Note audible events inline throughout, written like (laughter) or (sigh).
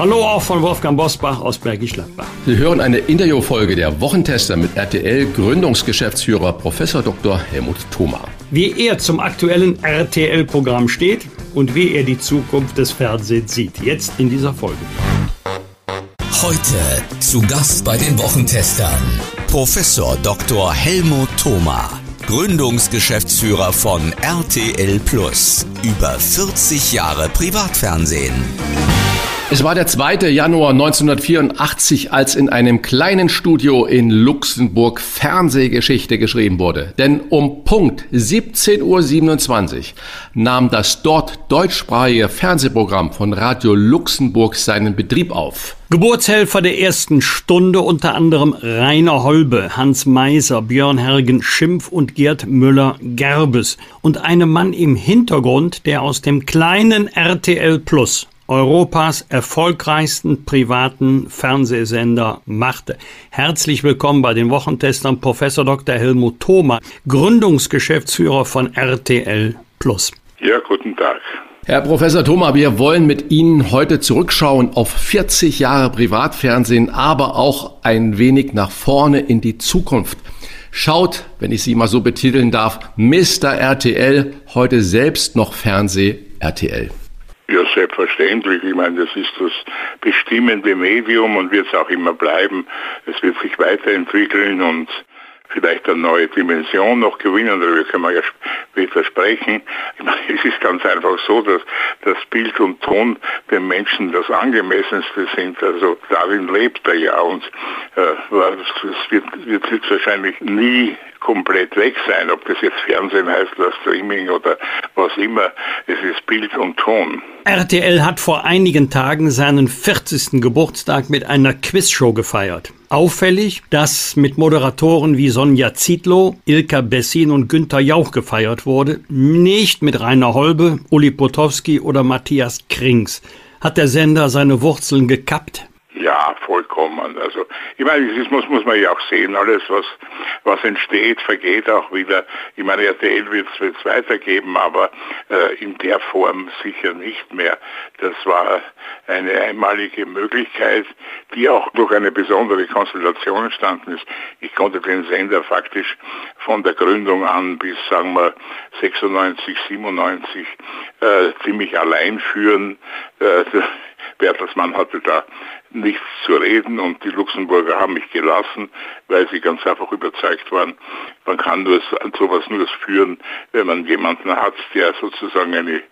Hallo auch von Wolfgang Bosbach aus Bergisch Gladbach. Sie hören eine Interviewfolge der Wochentester mit RTL Gründungsgeschäftsführer Prof. Dr. Helmut Thoma. Wie er zum aktuellen RTL-Programm steht und wie er die Zukunft des Fernsehens sieht. Jetzt in dieser Folge. Heute zu Gast bei den Wochentestern Professor Dr. Helmut Thoma. Gründungsgeschäftsführer von RTL Plus. Über 40 Jahre Privatfernsehen. Es war der 2. Januar 1984, als in einem kleinen Studio in Luxemburg Fernsehgeschichte geschrieben wurde. Denn um Punkt 17.27 Uhr nahm das dort deutschsprachige Fernsehprogramm von Radio Luxemburg seinen Betrieb auf. Geburtshelfer der ersten Stunde unter anderem Rainer Holbe, Hans Meiser, Björn Hergen Schimpf und Gerd Müller-Gerbes und einem Mann im Hintergrund, der aus dem kleinen RTL Plus Europas erfolgreichsten privaten Fernsehsender machte. Herzlich willkommen bei den Wochentestern Professor Dr. Helmut Thoma, Gründungsgeschäftsführer von RTL Plus. Ja, guten Tag. Herr Professor Thoma, wir wollen mit Ihnen heute zurückschauen auf 40 Jahre Privatfernsehen, aber auch ein wenig nach vorne in die Zukunft. Schaut, wenn ich Sie mal so betiteln darf, Mr. RTL heute selbst noch Fernseh RTL. Ja, selbstverständlich. Ich meine, das ist das bestimmende Medium und wird es auch immer bleiben. Es wird sich weiterentwickeln und vielleicht eine neue Dimension noch gewinnen, darüber können wir ja später sprechen. Ich meine, es ist ganz einfach so, dass das Bild und Ton den Menschen das angemessenste sind. Also darin lebt er ja und äh, das wird, wird wahrscheinlich nie komplett weg sein, ob das jetzt Fernsehen heißt oder Streaming oder was immer. Es ist Bild und Ton. RTL hat vor einigen Tagen seinen 40. Geburtstag mit einer Quizshow gefeiert. Auffällig, dass mit Moderatoren wie Sonja Zietlow, Ilka Bessin und Günther Jauch gefeiert wurde, nicht mit Rainer Holbe, Uli Potowski oder Matthias Krings. Hat der Sender seine Wurzeln gekappt? Ja, vollkommen. Also ich meine, das muss, muss man ja auch sehen, alles was, was entsteht, vergeht auch wieder. Ich meine, RTL wird es weitergeben, aber äh, in der Form sicher nicht mehr. Das war eine einmalige Möglichkeit, die auch durch eine besondere Konstellation entstanden ist. Ich konnte den Sender faktisch von der Gründung an bis, sagen wir, 96, 97 äh, ziemlich allein führen. Äh, (laughs) Bertelsmann hatte da nichts zu reden und die Luxemburger haben mich gelassen, weil sie ganz einfach überzeugt waren, man kann nur sowas nur führen, wenn man jemanden hat, der sozusagen eine,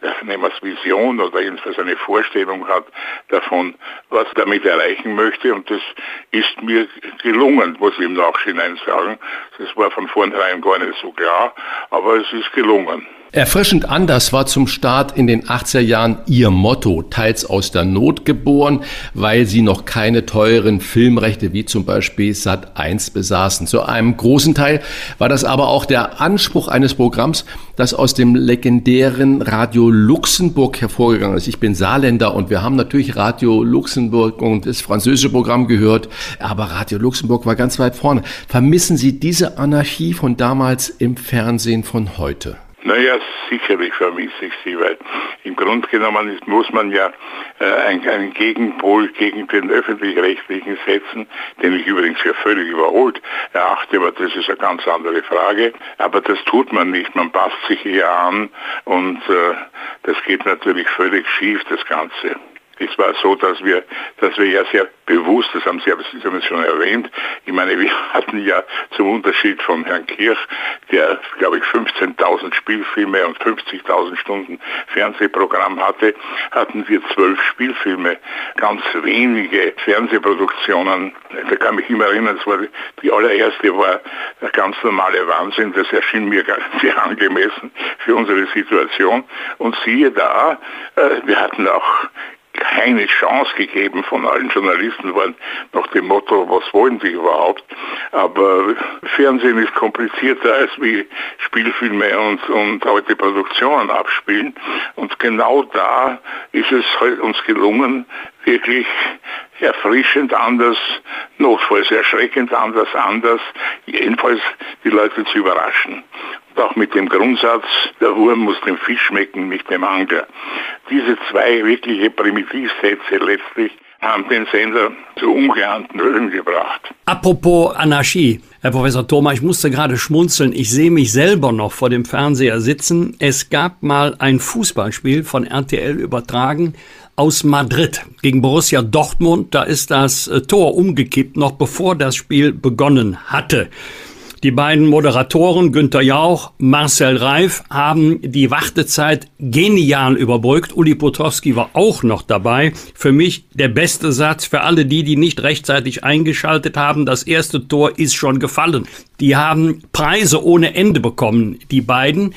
Vision oder jedenfalls eine Vorstellung hat davon, was damit erreichen möchte und das ist mir gelungen, muss ich im Nachhinein sagen. Das war von vornherein gar nicht so klar, aber es ist gelungen. Erfrischend anders war zum Start in den 80er Jahren ihr Motto, teils aus der Not geboren, weil sie noch keine teuren Filmrechte wie zum Beispiel Sat 1 besaßen. Zu einem großen Teil war das aber auch der Anspruch eines Programms, das aus dem legendären Radio Luxemburg hervorgegangen ist. Ich bin Saarländer und wir haben natürlich Radio Luxemburg und das französische Programm gehört, aber Radio Luxemburg war ganz weit vorne. Vermissen Sie diese Anarchie von damals im Fernsehen von heute? Naja, sicherlich vermisse ich sie, weil im Grunde genommen ist, muss man ja äh, einen, Gegenpol gegen den öffentlich-rechtlichen setzen, den ich übrigens für völlig überholt erachte, aber das ist eine ganz andere Frage. Aber das tut man nicht, man passt sich eher an und äh, das geht natürlich völlig schief, das Ganze. Es war so, dass wir, dass wir ja sehr bewusst, das haben Sie, das haben Sie schon erwähnt, ich meine, wir (laughs) hatten ja zum Unterschied von Herrn Kirch, der, glaube ich, 15.000 Spielfilme und 50.000 Stunden Fernsehprogramm hatte, hatten wir zwölf Spielfilme, ganz wenige Fernsehproduktionen. Da kann mich immer erinnern, war die allererste war der ganz normale Wahnsinn, das erschien mir sehr angemessen für unsere Situation. Und siehe da, äh, wir hatten auch keine Chance gegeben von allen Journalisten waren nach dem Motto, was wollen die überhaupt? Aber Fernsehen ist komplizierter als wie Spielfilme und, und alte Produktionen abspielen. Und genau da ist es halt uns gelungen, wirklich erfrischend anders, notfalls erschreckend anders, anders, jedenfalls die Leute zu überraschen. Und auch mit dem Grundsatz, der Wurm muss dem Fisch schmecken, nicht dem Angler. Diese zwei wirkliche Primitivsätze letztlich haben den Sender zu ungeahnten Höhen gebracht. Apropos Anarchie, Herr Professor Thoma, ich musste gerade schmunzeln. Ich sehe mich selber noch vor dem Fernseher sitzen. Es gab mal ein Fußballspiel von RTL übertragen aus Madrid gegen Borussia Dortmund. Da ist das äh, Tor umgekippt, noch bevor das Spiel begonnen hatte. Die beiden Moderatoren Günter Jauch, Marcel Reif haben die Wartezeit genial überbrückt. Uli Potowski war auch noch dabei. Für mich der beste Satz für alle die, die nicht rechtzeitig eingeschaltet haben. Das erste Tor ist schon gefallen. Die haben Preise ohne Ende bekommen, die beiden.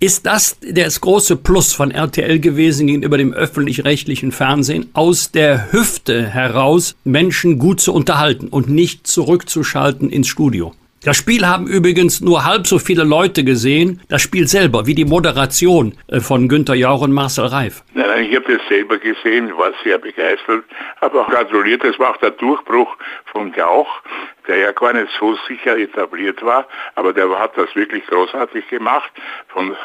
Ist das das große Plus von RTL gewesen gegenüber dem öffentlich-rechtlichen Fernsehen, aus der Hüfte heraus Menschen gut zu unterhalten und nicht zurückzuschalten ins Studio? Das Spiel haben übrigens nur halb so viele Leute gesehen, das Spiel selber, wie die Moderation äh, von Günter Jauch und Marcel Reif. Nein, ich habe das selber gesehen, war sehr begeistert, habe auch gratuliert, das war auch der Durchbruch von Jauch, der ja gar nicht so sicher etabliert war, aber der hat das wirklich großartig gemacht. Von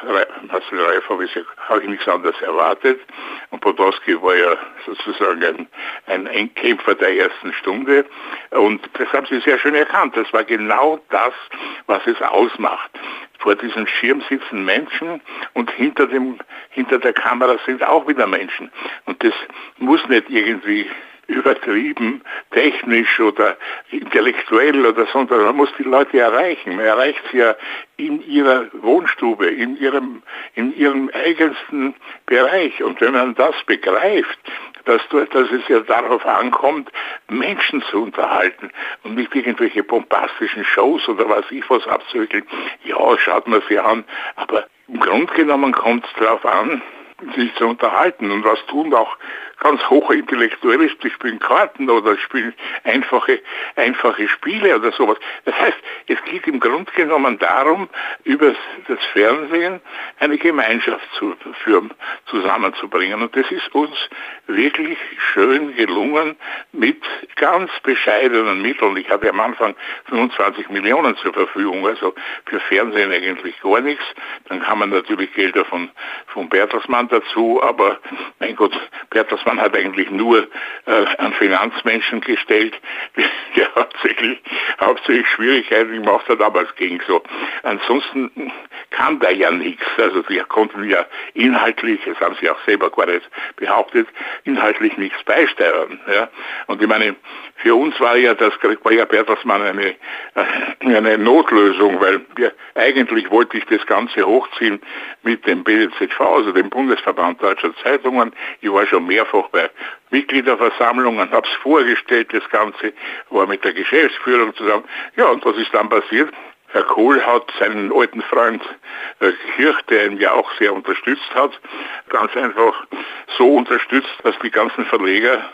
Marcel Reif habe ich, nichts anderes erwartet. Und Podolski war ja sozusagen ein, ein Endkämpfer der ersten Stunde. Und das haben Sie sehr schön erkannt. Das war genau das, was es ausmacht vor diesem Schirm sitzen Menschen und hinter, dem, hinter der Kamera sind auch wieder Menschen. Und das muss nicht irgendwie übertrieben technisch oder intellektuell oder so, sondern man muss die Leute erreichen. Man erreicht sie ja in ihrer Wohnstube, in ihrem, in ihrem eigensten Bereich. Und wenn man das begreift, dass, dass es ja darauf ankommt, Menschen zu unterhalten und nicht irgendwelche bombastischen Shows oder was ich was abzuwickeln, ja, schaut man sie an, aber im Grunde genommen kommt es darauf an, sich zu unterhalten. Und was tun auch ganz hochintellektuelle, die spielen Karten oder spielen einfache, einfache Spiele oder sowas. Das heißt, es geht im Grunde genommen darum, über das Fernsehen eine Gemeinschaft zu führen, zusammenzubringen. Und das ist uns wirklich schön gelungen mit ganz bescheidenen Mitteln. Ich hatte am Anfang 25 Millionen zur Verfügung, also für Fernsehen eigentlich gar nichts. Dann kann man natürlich Gelder von, von Bertelsmann dazu, aber mein Gott, Bertelsmann hat eigentlich nur äh, an Finanzmenschen gestellt, (laughs) der hauptsächlich, hauptsächlich Schwierigkeiten gemacht hat, aber es ging so. Ansonsten kam da ja nichts. Also wir konnten ja inhaltlich, das haben sie auch selber nicht behauptet, inhaltlich nichts beisteuern. Ja. Und ich meine, für uns war ja das war ja Bertelsmann eine, äh, eine Notlösung, weil wir, eigentlich wollte ich das Ganze hochziehen mit dem BZV, also dem Bundesverband Deutscher Zeitungen. Ich war schon mehrfach bei Mitgliederversammlungen, habe es vorgestellt, das Ganze, war mit der Geschäftsführung zusammen. Ja, und was ist dann passiert? Herr Kohl hat seinen alten Freund äh, Kirch, der ihn ja auch sehr unterstützt hat, ganz einfach so unterstützt, dass die ganzen Verleger,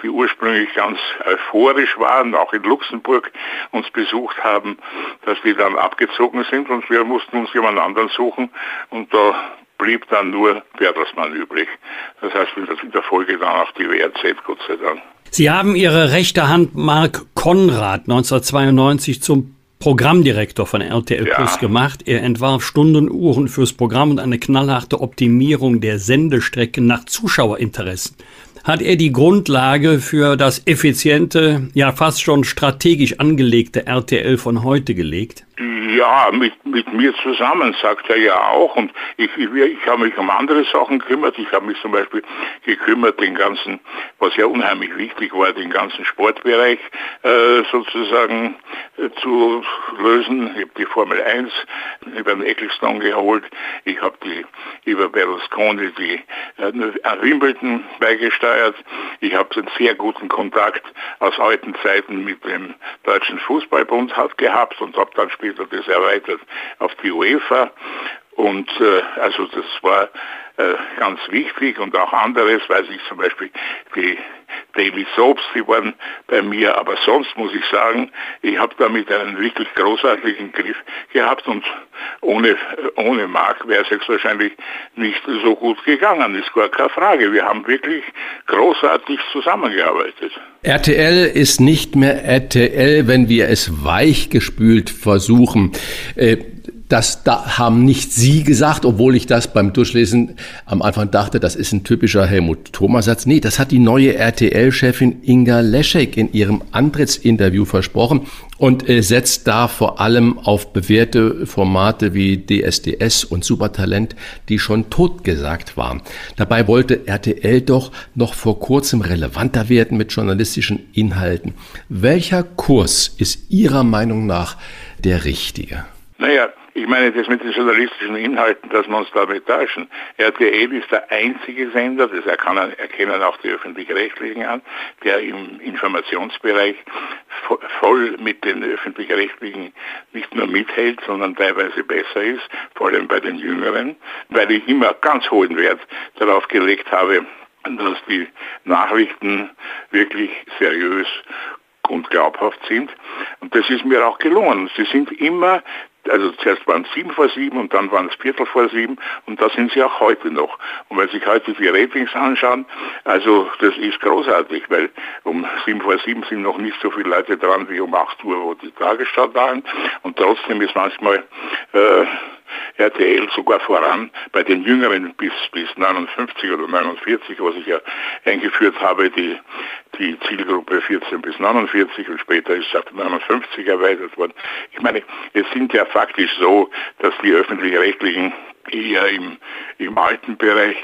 die ursprünglich ganz euphorisch waren, auch in Luxemburg uns besucht haben, dass die dann abgezogen sind und wir mussten uns jemand anderen suchen und da blieb dann nur Bertelsmann übrig. Das heißt, in der Folge dann auch die WRZ, Gott sei Dank. Sie haben Ihre rechte Hand Mark Konrad 1992 zum Programmdirektor von RTL ja. Plus gemacht. Er entwarf Stundenuhren fürs Programm und eine knallharte Optimierung der Sendestrecken nach Zuschauerinteressen. Hat er die Grundlage für das effiziente, ja fast schon strategisch angelegte RTL von heute gelegt? Ja, mit, mit mir zusammen, sagt er ja auch. Und ich, ich, ich habe mich um andere Sachen gekümmert. Ich habe mich zum Beispiel gekümmert, den ganzen, was ja unheimlich wichtig war, den ganzen Sportbereich äh, sozusagen äh, zu lösen. Ich habe die Formel 1 über den Ecclestone geholt. Ich habe die über Berlusconi die äh, Wimbledon beigesteuert. Ich habe einen sehr guten Kontakt aus alten Zeiten mit dem Deutschen Fußballbund gehabt und habe dann später das erweitert auf die UEFA. Und äh, also das war äh, ganz wichtig und auch anderes, weiß ich zum Beispiel die Daily Soaps, die waren bei mir, aber sonst muss ich sagen, ich habe damit einen wirklich großartigen Griff gehabt und ohne, ohne Mark wäre es jetzt wahrscheinlich nicht so gut gegangen, ist gar keine Frage. Wir haben wirklich großartig zusammengearbeitet. RTL ist nicht mehr RTL, wenn wir es weichgespült versuchen. Äh, das da haben nicht Sie gesagt, obwohl ich das beim Durchlesen am Anfang dachte, das ist ein typischer Helmut Thomas Satz. Nee, das hat die neue RTL-Chefin Inga Leschek in ihrem Antrittsinterview versprochen und äh, setzt da vor allem auf bewährte Formate wie DSDS und Supertalent, die schon totgesagt waren. Dabei wollte RTL doch noch vor kurzem relevanter werden mit journalistischen Inhalten. Welcher Kurs ist Ihrer Meinung nach der richtige? Naja, ich meine, das mit den journalistischen Inhalten, dass wir uns damit täuschen. RTL ist der einzige Sender, das erkennen auch die öffentlich-rechtlichen an, der im Informationsbereich voll mit den öffentlich-rechtlichen nicht nur mithält, sondern teilweise besser ist, vor allem bei den Jüngeren, weil ich immer ganz hohen Wert darauf gelegt habe, dass die Nachrichten wirklich seriös und glaubhaft sind. Und das ist mir auch gelungen. Sie sind immer also zuerst waren es sieben vor sieben und dann waren es Viertel vor sieben und da sind sie auch heute noch. Und wenn Sie sich heute die Ratings anschauen, also das ist großartig, weil um sieben vor sieben sind noch nicht so viele Leute dran wie um acht Uhr, wo die Tagesschau waren und trotzdem ist manchmal äh, RTL sogar voran bei den Jüngeren bis, bis 59 oder 49, was ich ja eingeführt habe, die, die Zielgruppe 14 bis 49 und später ist es auf 59 erweitert worden. Ich meine, es sind ja faktisch so, dass die öffentlich-rechtlichen eher im, im alten Bereich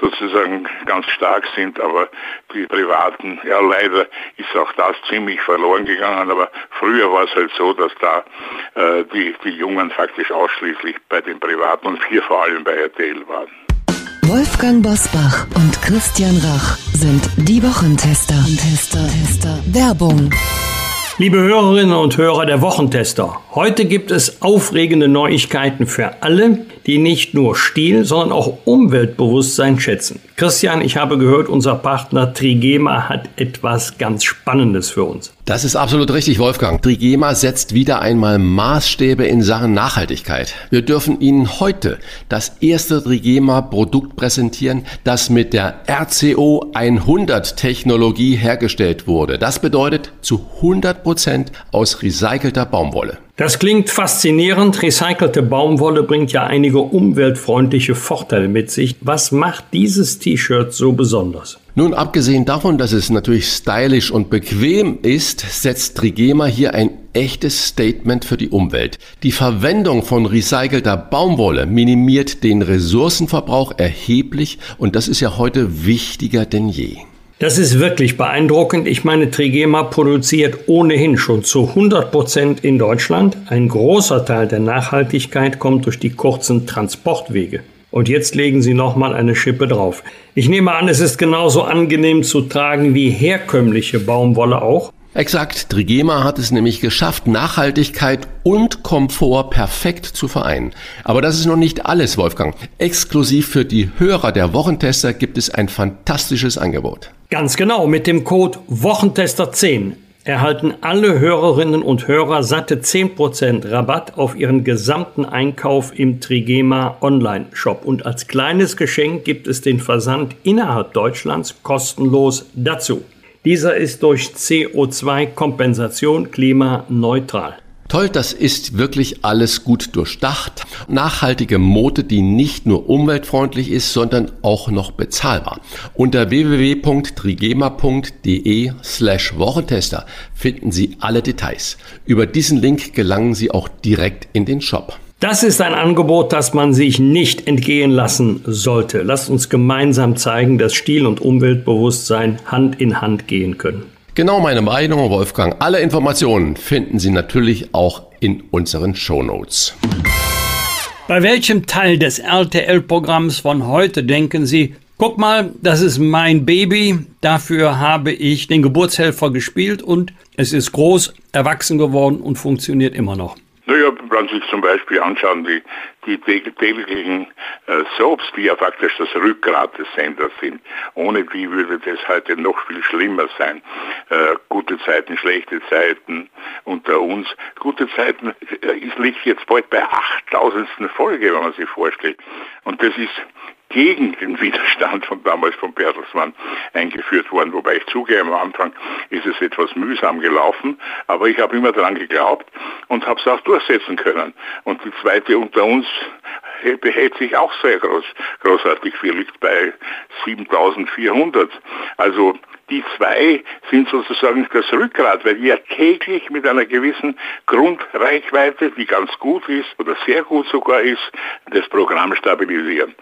sozusagen ganz stark sind, aber die Privaten, ja leider ist auch das ziemlich verloren gegangen, aber früher war es halt so, dass da äh, die, die Jungen faktisch ausschließlich bei den Privaten und wir vor allem bei RTL waren. Wolfgang Bosbach und Christian Rach sind die Wochentester. Tester, Tester. Werbung. Liebe Hörerinnen und Hörer der Wochentester, heute gibt es aufregende Neuigkeiten für alle, die nicht nur Stil, sondern auch Umweltbewusstsein schätzen. Christian, ich habe gehört, unser Partner Trigema hat etwas ganz Spannendes für uns. Das ist absolut richtig, Wolfgang. Trigema setzt wieder einmal Maßstäbe in Sachen Nachhaltigkeit. Wir dürfen Ihnen heute das erste Trigema-Produkt präsentieren, das mit der RCO 100 Technologie hergestellt wurde. Das bedeutet zu 100 Prozent aus recycelter Baumwolle. Das klingt faszinierend. Recycelte Baumwolle bringt ja einige umweltfreundliche Vorteile mit sich. Was macht dieses T-Shirt so besonders? Nun, abgesehen davon, dass es natürlich stylisch und bequem ist, setzt Trigema hier ein echtes Statement für die Umwelt. Die Verwendung von recycelter Baumwolle minimiert den Ressourcenverbrauch erheblich und das ist ja heute wichtiger denn je. Das ist wirklich beeindruckend. Ich meine, Trigema produziert ohnehin schon zu 100 Prozent in Deutschland. Ein großer Teil der Nachhaltigkeit kommt durch die kurzen Transportwege. Und jetzt legen Sie nochmal eine Schippe drauf. Ich nehme an, es ist genauso angenehm zu tragen wie herkömmliche Baumwolle auch. Exakt, Trigema hat es nämlich geschafft, Nachhaltigkeit und Komfort perfekt zu vereinen. Aber das ist noch nicht alles, Wolfgang. Exklusiv für die Hörer der Wochentester gibt es ein fantastisches Angebot. Ganz genau, mit dem Code Wochentester10 erhalten alle Hörerinnen und Hörer satte 10% Rabatt auf ihren gesamten Einkauf im Trigema Online-Shop. Und als kleines Geschenk gibt es den Versand innerhalb Deutschlands kostenlos dazu. Dieser ist durch CO2-Kompensation klimaneutral. Toll, das ist wirklich alles gut durchdacht. Nachhaltige Mode, die nicht nur umweltfreundlich ist, sondern auch noch bezahlbar. Unter www.trigema.de slash Wochentester finden Sie alle Details. Über diesen Link gelangen Sie auch direkt in den Shop. Das ist ein Angebot, das man sich nicht entgehen lassen sollte. Lasst uns gemeinsam zeigen, dass Stil und Umweltbewusstsein Hand in Hand gehen können. Genau meine Meinung, Wolfgang. Alle Informationen finden Sie natürlich auch in unseren Show Notes. Bei welchem Teil des RTL-Programms von heute denken Sie, guck mal, das ist mein Baby, dafür habe ich den Geburtshelfer gespielt und es ist groß, erwachsen geworden und funktioniert immer noch? Naja, man sich zum Beispiel anschauen, die, die täglichen äh, Soaps, die ja faktisch das Rückgrat des Senders sind. Ohne die würde das heute noch viel schlimmer sein. Äh, gute Zeiten, schlechte Zeiten unter uns. Gute Zeiten äh, liegt jetzt bald bei 8000. Folge, wenn man sich vorstellt. Und das ist gegen den Widerstand von damals von Bertelsmann eingeführt worden. Wobei ich zugebe, am Anfang ist es etwas mühsam gelaufen, aber ich habe immer daran geglaubt und habe es auch durchsetzen können. Und die zweite unter uns behält sich auch sehr groß, großartig viel, liegt bei 7400. Also die zwei sind sozusagen das Rückgrat, weil ja täglich mit einer gewissen Grundreichweite, die ganz gut ist oder sehr gut sogar ist, das Programm stabilisieren.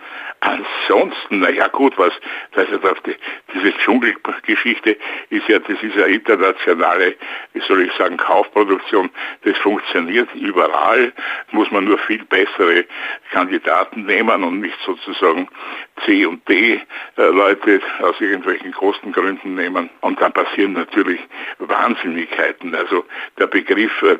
Ansonsten, naja gut, was, das heißt, die, diese Dschungelgeschichte ist ja, das ist ja internationale, wie soll ich sagen, Kaufproduktion, das funktioniert überall, muss man nur viel bessere Kandidaten nehmen und nicht sozusagen C und D äh, Leute aus irgendwelchen Kostengründen nehmen. Und dann passieren natürlich Wahnsinnigkeiten. Also der Begriff äh,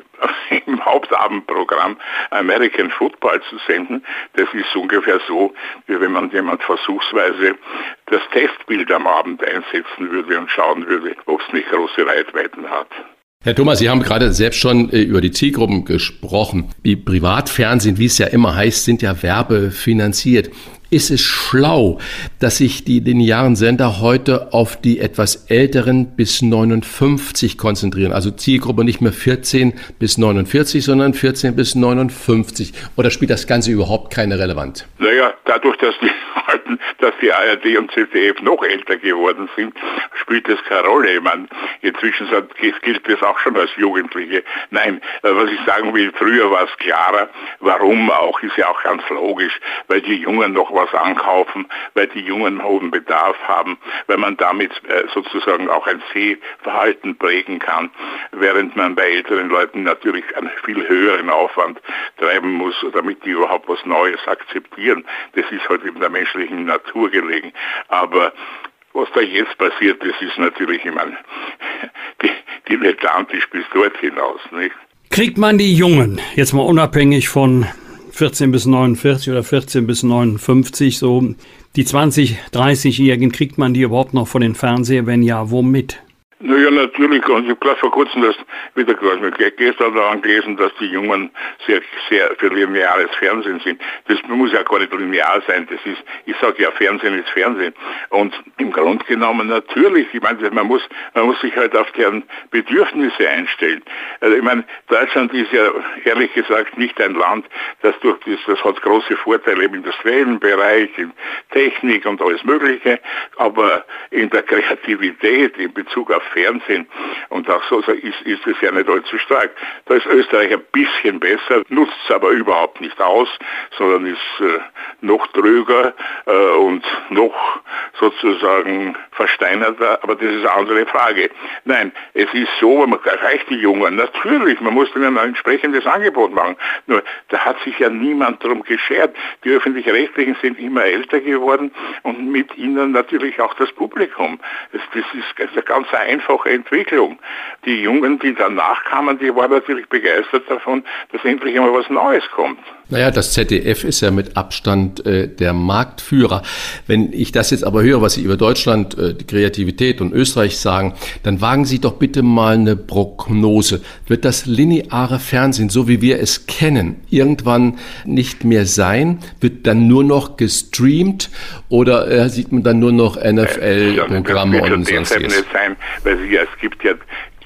(laughs) im Hauptabendprogramm American Football zu senden, das ist ungefähr so, wie wenn man jemand versuchsweise das Testbild am Abend einsetzen würde und schauen würde, ob es nicht große Reichweiten hat. Herr Thomas, Sie haben gerade selbst schon äh, über die Zielgruppen gesprochen. Die Privatfernsehen, wie es ja immer heißt, sind ja werbefinanziert ist es schlau, dass sich die linearen Sender heute auf die etwas älteren bis 59 konzentrieren. Also Zielgruppe nicht mehr 14 bis 49, sondern 14 bis 59. Oder spielt das Ganze überhaupt keine Relevanz? Naja, dadurch, dass die (laughs) alten, dass die ARD und ZDF noch älter geworden sind, spielt das keine Rolle. Meine, inzwischen gilt das auch schon als Jugendliche. Nein, äh, was ich sagen will, früher war es klarer, warum auch, ist ja auch ganz logisch, weil die Jungen noch was was ankaufen, weil die Jungen hohen Bedarf haben, weil man damit äh, sozusagen auch ein Sehverhalten prägen kann, während man bei älteren Leuten natürlich einen viel höheren Aufwand treiben muss, damit die überhaupt was Neues akzeptieren. Das ist halt in der menschlichen Natur gelegen. Aber was da jetzt passiert, das ist natürlich, ich meine, (laughs) dilettantisch bis dort hinaus, nicht? Kriegt man die Jungen, jetzt mal unabhängig von 14 bis 49 oder 14 bis 59, so die 20, 30-Jährigen, kriegt man die überhaupt noch von den Fernseher? Wenn ja, womit? Naja, natürlich. Und ich habe gerade vor kurzem das wieder gestern daran gelesen, dass die Jungen sehr, sehr für lineares Fernsehen sind. Das muss ja gar nicht linear sein. Das ist, ich sage ja, Fernsehen ist Fernsehen. Und im Grunde genommen natürlich, ich meine, man muss, man muss sich halt auf deren Bedürfnisse einstellen. Also ich meine, Deutschland ist ja ehrlich gesagt nicht ein Land, das durch das, das hat große Vorteile im industriellen Bereich, in Technik und alles Mögliche, aber in der Kreativität in Bezug auf Fernsehen und auch so ist, ist es ja nicht allzu stark. Da ist Österreich ein bisschen besser, nutzt es aber überhaupt nicht aus, sondern ist äh, noch tröger äh, und noch sozusagen versteinerter, aber das ist eine andere Frage. Nein, es ist so, man erreicht die Jungen, natürlich, man muss ihnen ein entsprechendes Angebot machen. Nur, da hat sich ja niemand darum geschert. Die Öffentlich-Rechtlichen sind immer älter geworden und mit ihnen natürlich auch das Publikum. Das, das ist eine ganz einfache Entwicklung. Die Jungen, die danach kamen, die waren natürlich begeistert davon, dass endlich einmal was Neues kommt. Naja, das ZDF ist ja mit Abstand äh, der Marktführer. Wenn ich das jetzt aber höre, was Sie über Deutschland, äh, die Kreativität und Österreich sagen, dann wagen Sie doch bitte mal eine Prognose. Wird das lineare Fernsehen, so wie wir es kennen, irgendwann nicht mehr sein? Wird dann nur noch gestreamt oder äh, sieht man dann nur noch NFL-Programme und sonstiges? nicht sein, weil es gibt ja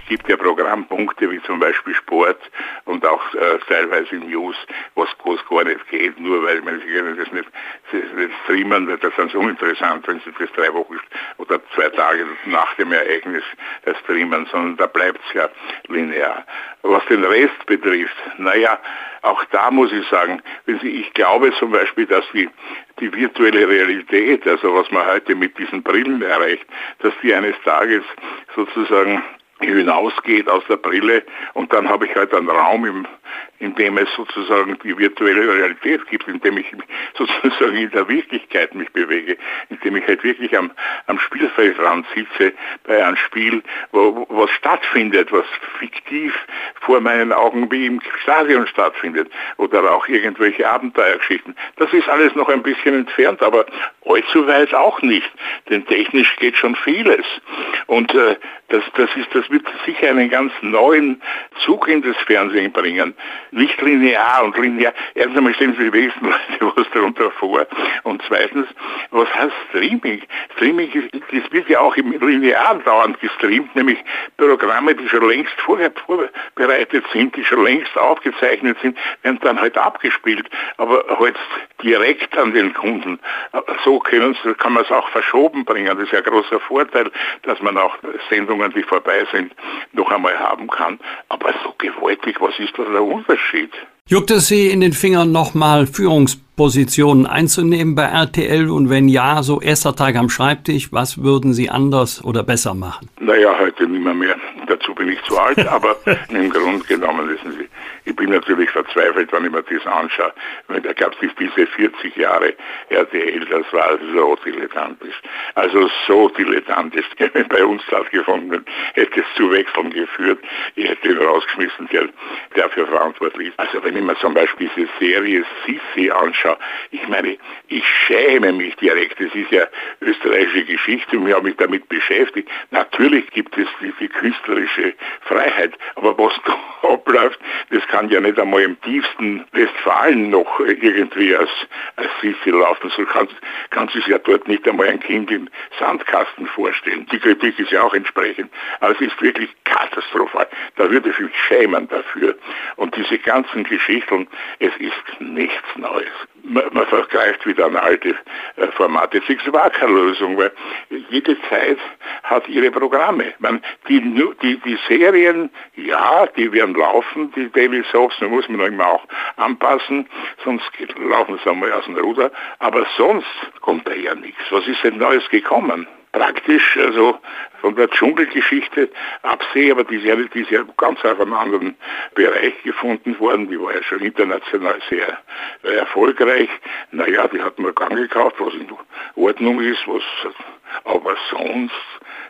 gibt ja Programmpunkte wie zum Beispiel Sport und auch äh, teilweise News, was, was gar nicht geht, nur weil man sich das nicht, das streamen, wird das so uninteressant, wenn sie das drei Wochen oder zwei Tage nach dem Ereignis das streamen, sondern da bleibt es ja linear. Was den Rest betrifft, naja, auch da muss ich sagen, Sie, ich glaube zum Beispiel, dass die, die virtuelle Realität, also was man heute mit diesen Brillen erreicht, dass die eines Tages sozusagen hinausgeht aus der Brille und dann habe ich halt einen Raum im, indem es sozusagen die virtuelle Realität gibt, indem ich (laughs) sozusagen in der Wirklichkeit mich bewege, indem ich halt wirklich am, am Spielfeldrand sitze bei einem Spiel, wo, was stattfindet, was fiktiv vor meinen Augen wie im Stadion stattfindet oder auch irgendwelche Abenteuergeschichten. Das ist alles noch ein bisschen entfernt, aber allzu weit auch nicht, denn technisch geht schon vieles. Und äh, das, das, ist, das wird sicher einen ganz neuen Zug in das Fernsehen bringen. Nicht linear und linear. Erstens einmal stellen Sie die wenigsten Leute (laughs) was darunter vor. Und zweitens, was heißt Streaming? Streaming, ist, das wird ja auch im Linear dauernd gestreamt, nämlich Programme, die schon längst vorher vorbereitet sind, die schon längst aufgezeichnet sind, werden dann halt abgespielt, aber halt direkt an den Kunden. So können, kann man es auch verschoben bringen. Das ist ja ein großer Vorteil, dass man auch Sendungen, die vorbei sind, noch einmal haben kann. Aber so gewaltig, was ist da der Unterschied? Juckt es Sie in den Fingern nochmal Führungspositionen einzunehmen bei RTL und wenn ja, so erster Tag am Schreibtisch, was würden Sie anders oder besser machen? Naja, heute nicht mehr mehr. Dazu bin ich zu alt, (laughs) aber im Grunde genommen wissen Sie, ich bin natürlich verzweifelt, wenn ich mir das anschaue. Da gab es diese 40 Jahre RTL, das war so dilettantisch. Also so dilettantisch. (laughs) Wenn bei uns stattgefunden hätte es zu Wechseln geführt. Ich hätte ihn rausgeschmissen, der dafür verantwortlich ist. Also wenn ich mir zum Beispiel diese Serie Sissi anschaue, ich meine, ich schäme mich direkt. Das ist ja österreichische Geschichte und ich habe mich damit beschäftigt. Natürlich gibt es diese künstlerische Freiheit, aber was (laughs) da abläuft, das kann ja nicht einmal im tiefsten Westfalen noch irgendwie als, als Sissi laufen. So kann, kann sich ja dort nicht einmal ein Kind im Sandkasten vorstellen. Die Kritik ist ja auch entsprechend. Aber es ist wirklich katastrophal. Da würde ich mich schämen dafür. Und diese ganzen Geschichten, es ist nichts Neues. Man, vergleicht wieder eine alte äh, Formate. Es war keine Lösung, weil jede Zeit hat ihre Programme. Man, die, die, die Serien, ja, die werden laufen, die Daily Soaps, da muss man immer auch anpassen, sonst laufen sie einmal aus dem Ruder. Aber sonst kommt da ja nichts. Was ist denn Neues gekommen? Praktisch also von der Dschungelgeschichte absehe, aber die ist, die ist ja ganz auf einem anderen Bereich gefunden worden. Die war ja schon international sehr erfolgreich. Naja, die hat man gekauft, was in Ordnung ist, was, aber sonst,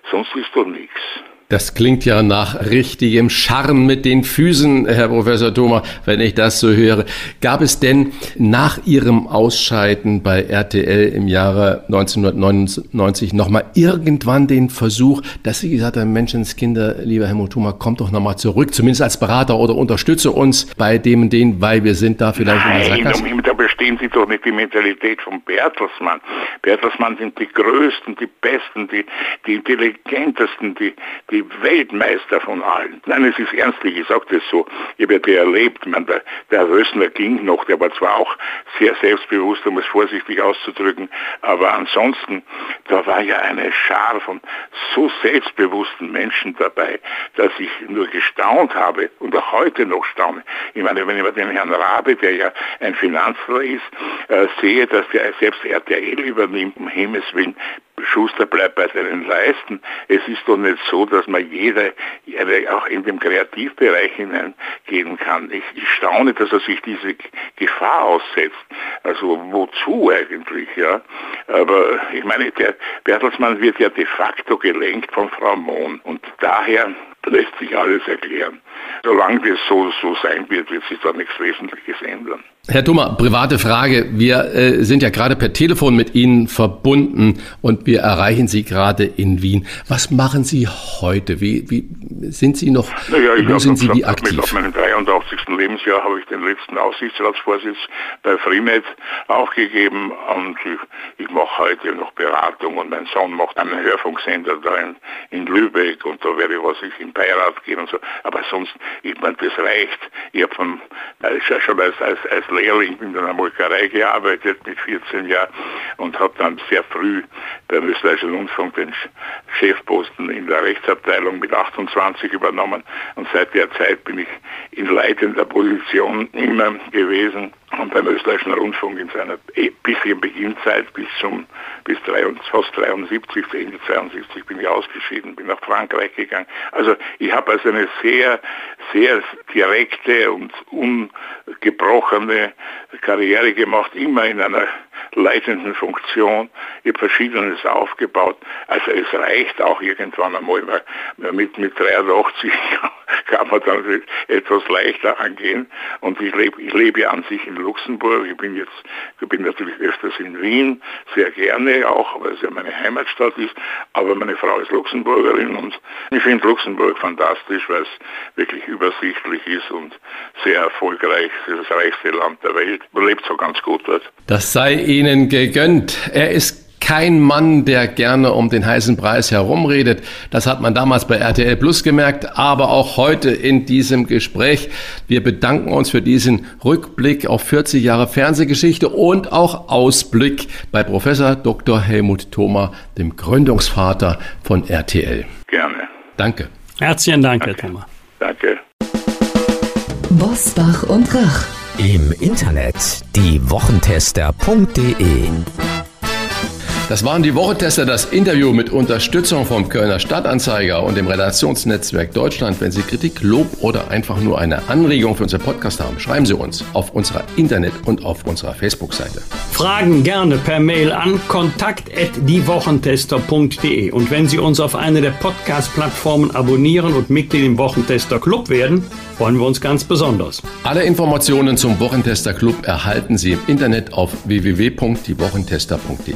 sonst ist doch nichts. Das klingt ja nach richtigem Charme mit den Füßen, Herr Professor Thoma, wenn ich das so höre. Gab es denn nach Ihrem Ausscheiden bei RTL im Jahre 1999 nochmal irgendwann den Versuch, dass Sie gesagt haben, Menschenskinder, lieber Helmut Thoma, kommt doch nochmal zurück, zumindest als Berater oder unterstütze uns bei dem und den, weil wir sind da vielleicht Nein, in der Sackgasse? da verstehen Sie doch nicht die Mentalität von Bertelsmann. Bertelsmann sind die Größten, die Besten, die, die Intelligentesten, die, die die Weltmeister von allen. Nein, es ist ernstlich, ich sage das so. Ich habe ja erlebt. Man, der, der Rössner ging noch, der war zwar auch sehr selbstbewusst, um es vorsichtig auszudrücken, aber ansonsten, da war ja eine Schar von so selbstbewussten Menschen dabei, dass ich nur gestaunt habe und auch heute noch staune. Ich meine, wenn ich mir den Herrn Rabe, der ja ein Finanzler ist, äh, sehe, dass der selbst RTL übernimmt, um Himmels Willen, Schuster bleibt bei seinen Leisten. Es ist doch nicht so, dass man jeder auch in dem Kreativbereich hineingehen kann. Ich, ich staune, dass er sich diese Gefahr aussetzt. Also wozu eigentlich, ja? Aber ich meine, der Bertelsmann wird ja de facto gelenkt von Frau Mohn und daher lässt sich alles erklären. Solange das so, so sein wird, wird sich da nichts Wesentliches ändern. Herr Dummer, private Frage. Wir äh, sind ja gerade per Telefon mit Ihnen verbunden und wir erreichen Sie gerade in Wien. Was machen Sie heute? Wie, wie sind Sie noch, naja, ich wo sind Sie wie aktiv? Auf meinem 83. Lebensjahr habe ich den letzten Aussichtsratsvorsitz bei Freenet aufgegeben und ich, ich mache heute noch Beratung und mein Sohn macht einen Hörfunksender da in, in Lübeck und da werde ich was ich im Beirat gehen und so. Aber sonst, ich meine, das reicht. Ich habe schon als, als, als Lehrling in einer Molkerei gearbeitet mit 14 Jahren und habe dann sehr früh beim Österreichischen Rundfunk den Chefposten in der Rechtsabteilung mit 28 übernommen und seit der Zeit bin ich in leitender Position immer gewesen und beim österreichischen Rundfunk in seiner bisherigen Beginnzeit bis zum bis 73, fast 73, Ende 72 bin ich ausgeschieden, bin nach Frankreich gegangen. Also ich habe also eine sehr, sehr direkte und ungebrochene Karriere gemacht, immer in einer leitenden Funktion. Ich habe Verschiedenes aufgebaut. Also es reicht auch irgendwann einmal, weil mit, mit 83 (laughs) kann man dann etwas leichter angehen. Und ich lebe, ich lebe an sich in Luxemburg. Ich bin jetzt, ich bin natürlich öfters in Wien, sehr gerne auch, weil es ja meine Heimatstadt ist. Aber meine Frau ist Luxemburgerin und ich finde Luxemburg fantastisch, weil es wirklich übersichtlich ist und sehr erfolgreich. Das reichste Land der Welt. Man lebt so ganz gut dort. Das sei Ihnen gegönnt. Er ist kein Mann, der gerne um den heißen Preis herumredet. Das hat man damals bei RTL Plus gemerkt, aber auch heute in diesem Gespräch. Wir bedanken uns für diesen Rückblick auf 40 Jahre Fernsehgeschichte und auch Ausblick bei Professor Dr. Helmut Thoma, dem Gründungsvater von RTL. Gerne. Danke. Herzlichen Dank, Danke. Herr Thoma. Danke. Bosbach und Rach. Im Internet diewochentester.de das waren die Wochentester, das Interview mit Unterstützung vom Kölner Stadtanzeiger und dem Redaktionsnetzwerk Deutschland. Wenn Sie Kritik, Lob oder einfach nur eine Anregung für unseren Podcast haben, schreiben Sie uns auf unserer Internet- und auf unserer Facebook-Seite. Fragen gerne per Mail an kontakt.diewochentester.de. Und wenn Sie uns auf einer der Podcast-Plattformen abonnieren und Mitglied im Wochentester Club werden, freuen wir uns ganz besonders. Alle Informationen zum Wochentester Club erhalten Sie im Internet auf www.diewochentester.de.